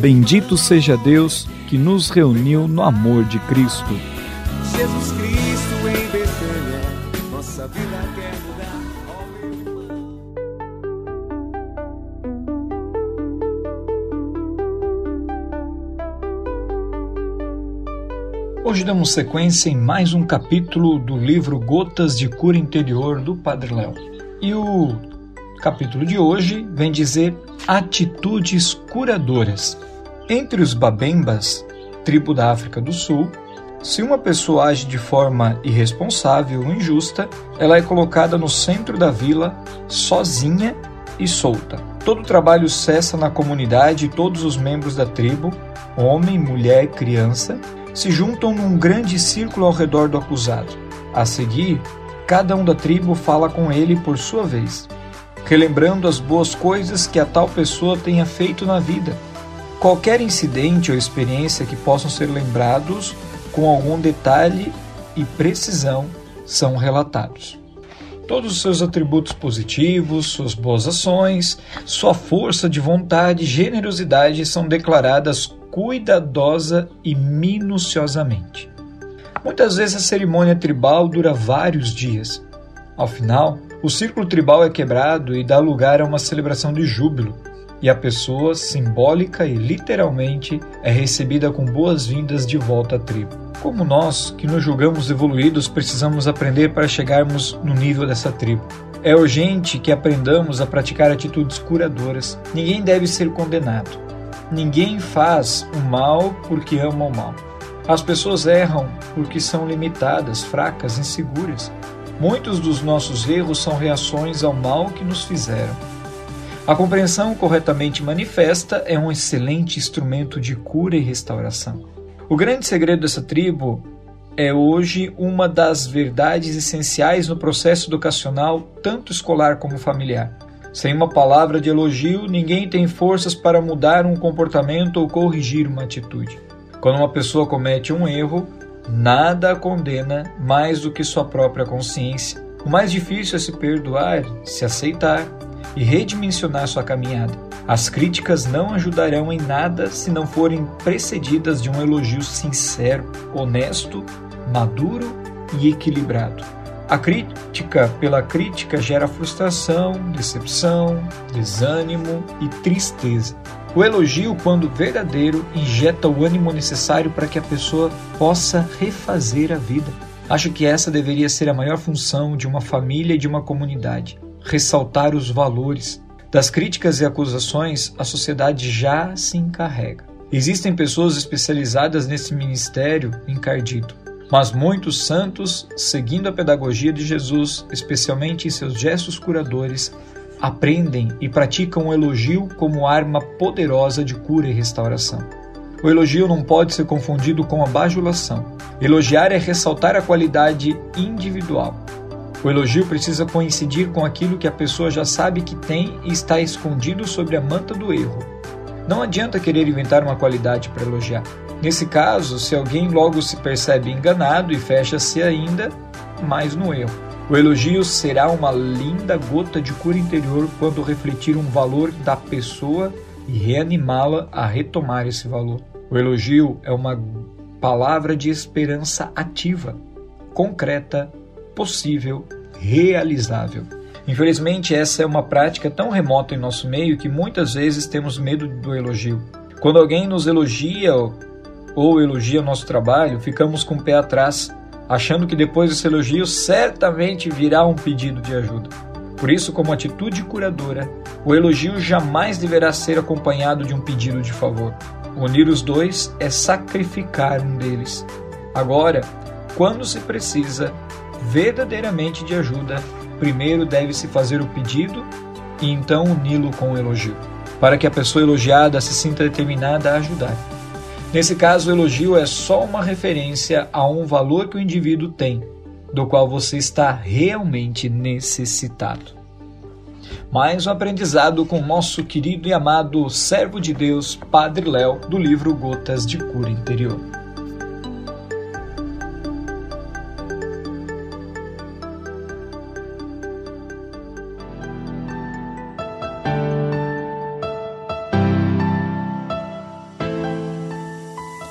Bendito seja Deus que nos reuniu no amor de Cristo. Jesus Cristo em Betânia, nossa vida quer mudar. Ó meu irmão. Hoje damos sequência em mais um capítulo do livro Gotas de Cura Interior do Padre Léo. E o capítulo de hoje vem dizer atitudes curadoras. Entre os Babembas, tribo da África do Sul, se uma pessoa age de forma irresponsável ou injusta, ela é colocada no centro da vila, sozinha e solta. Todo o trabalho cessa na comunidade e todos os membros da tribo, homem, mulher, criança, se juntam num grande círculo ao redor do acusado. A seguir, cada um da tribo fala com ele por sua vez, relembrando as boas coisas que a tal pessoa tenha feito na vida. Qualquer incidente ou experiência que possam ser lembrados com algum detalhe e precisão são relatados. Todos os seus atributos positivos, suas boas ações, sua força de vontade e generosidade são declaradas cuidadosa e minuciosamente. Muitas vezes a cerimônia tribal dura vários dias. Ao final, o círculo tribal é quebrado e dá lugar a uma celebração de júbilo, e a pessoa, simbólica e literalmente, é recebida com boas-vindas de volta à tribo. Como nós, que nos julgamos evoluídos, precisamos aprender para chegarmos no nível dessa tribo. É urgente que aprendamos a praticar atitudes curadoras. Ninguém deve ser condenado. Ninguém faz o mal porque ama o mal. As pessoas erram porque são limitadas, fracas, inseguras. Muitos dos nossos erros são reações ao mal que nos fizeram. A compreensão corretamente manifesta é um excelente instrumento de cura e restauração. O grande segredo dessa tribo é hoje uma das verdades essenciais no processo educacional, tanto escolar como familiar. Sem uma palavra de elogio, ninguém tem forças para mudar um comportamento ou corrigir uma atitude. Quando uma pessoa comete um erro, nada a condena mais do que sua própria consciência. O mais difícil é se perdoar, se aceitar e redimensionar sua caminhada. As críticas não ajudarão em nada se não forem precedidas de um elogio sincero, honesto, maduro e equilibrado. A crítica pela crítica gera frustração, decepção, desânimo e tristeza. O elogio, quando verdadeiro, injeta o ânimo necessário para que a pessoa possa refazer a vida. Acho que essa deveria ser a maior função de uma família e de uma comunidade: ressaltar os valores. Das críticas e acusações, a sociedade já se encarrega. Existem pessoas especializadas nesse ministério encardido. Mas muitos santos, seguindo a pedagogia de Jesus, especialmente em seus gestos curadores, aprendem e praticam o elogio como arma poderosa de cura e restauração. O elogio não pode ser confundido com a bajulação. Elogiar é ressaltar a qualidade individual. O elogio precisa coincidir com aquilo que a pessoa já sabe que tem e está escondido sobre a manta do erro. Não adianta querer inventar uma qualidade para elogiar. Nesse caso, se alguém logo se percebe enganado e fecha-se ainda mais no erro. O elogio será uma linda gota de cura interior quando refletir um valor da pessoa e reanimá-la a retomar esse valor. O elogio é uma palavra de esperança ativa, concreta, possível, realizável. Infelizmente, essa é uma prática tão remota em nosso meio que muitas vezes temos medo do elogio. Quando alguém nos elogia ou elogia o nosso trabalho, ficamos com o pé atrás, achando que depois desse elogio certamente virá um pedido de ajuda. Por isso, como atitude curadora, o elogio jamais deverá ser acompanhado de um pedido de favor. Unir os dois é sacrificar um deles. Agora, quando se precisa verdadeiramente de ajuda, primeiro deve-se fazer o pedido e então uni-lo com o elogio, para que a pessoa elogiada se sinta determinada a ajudar. Nesse caso, o elogio é só uma referência a um valor que o indivíduo tem, do qual você está realmente necessitado. Mais um aprendizado com nosso querido e amado servo de Deus, Padre Léo, do livro Gotas de Cura Interior.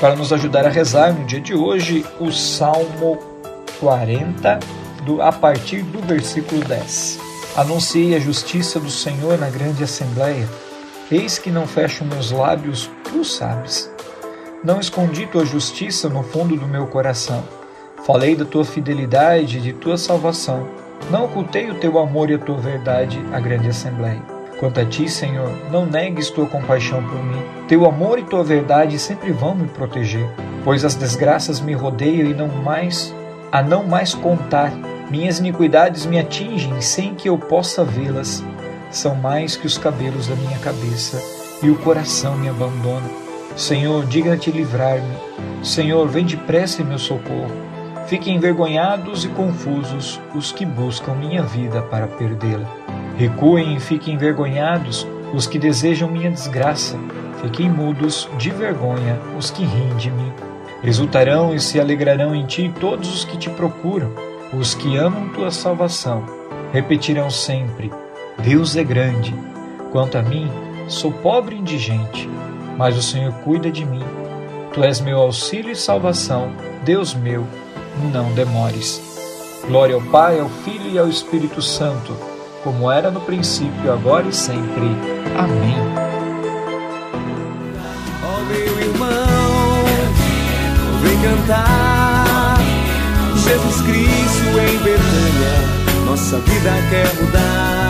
para nos ajudar a rezar no dia de hoje o Salmo 40, do, a partir do versículo 10. Anunciei a justiça do Senhor na grande assembleia. Eis que não fecho meus lábios, tu sabes. Não escondi tua justiça no fundo do meu coração. Falei da tua fidelidade e de tua salvação. Não ocultei o teu amor e a tua verdade à grande assembleia. Quanto a ti, Senhor, não negues tua compaixão por mim. Teu amor e tua verdade sempre vão me proteger, pois as desgraças me rodeiam e não mais a não mais contar. Minhas iniquidades me atingem sem que eu possa vê-las. São mais que os cabelos da minha cabeça, e o coração me abandona. Senhor, digna-te livrar-me. Senhor, vem depressa em meu socorro. Fiquem envergonhados e confusos os que buscam minha vida para perdê-la. Recuem e fiquem envergonhados os que desejam minha desgraça. Fiquem mudos de vergonha os que riem de mim. Exultarão e se alegrarão em ti todos os que te procuram, os que amam tua salvação. Repetirão sempre: Deus é grande. Quanto a mim, sou pobre e indigente, mas o Senhor cuida de mim. Tu és meu auxílio e salvação, Deus meu, não demores. Glória ao Pai, ao Filho e ao Espírito Santo como era no princípio, agora e sempre. Amém. Oh, meu irmão, vem cantar. Jesus Cristo em Betânia, nossa vida quer mudar.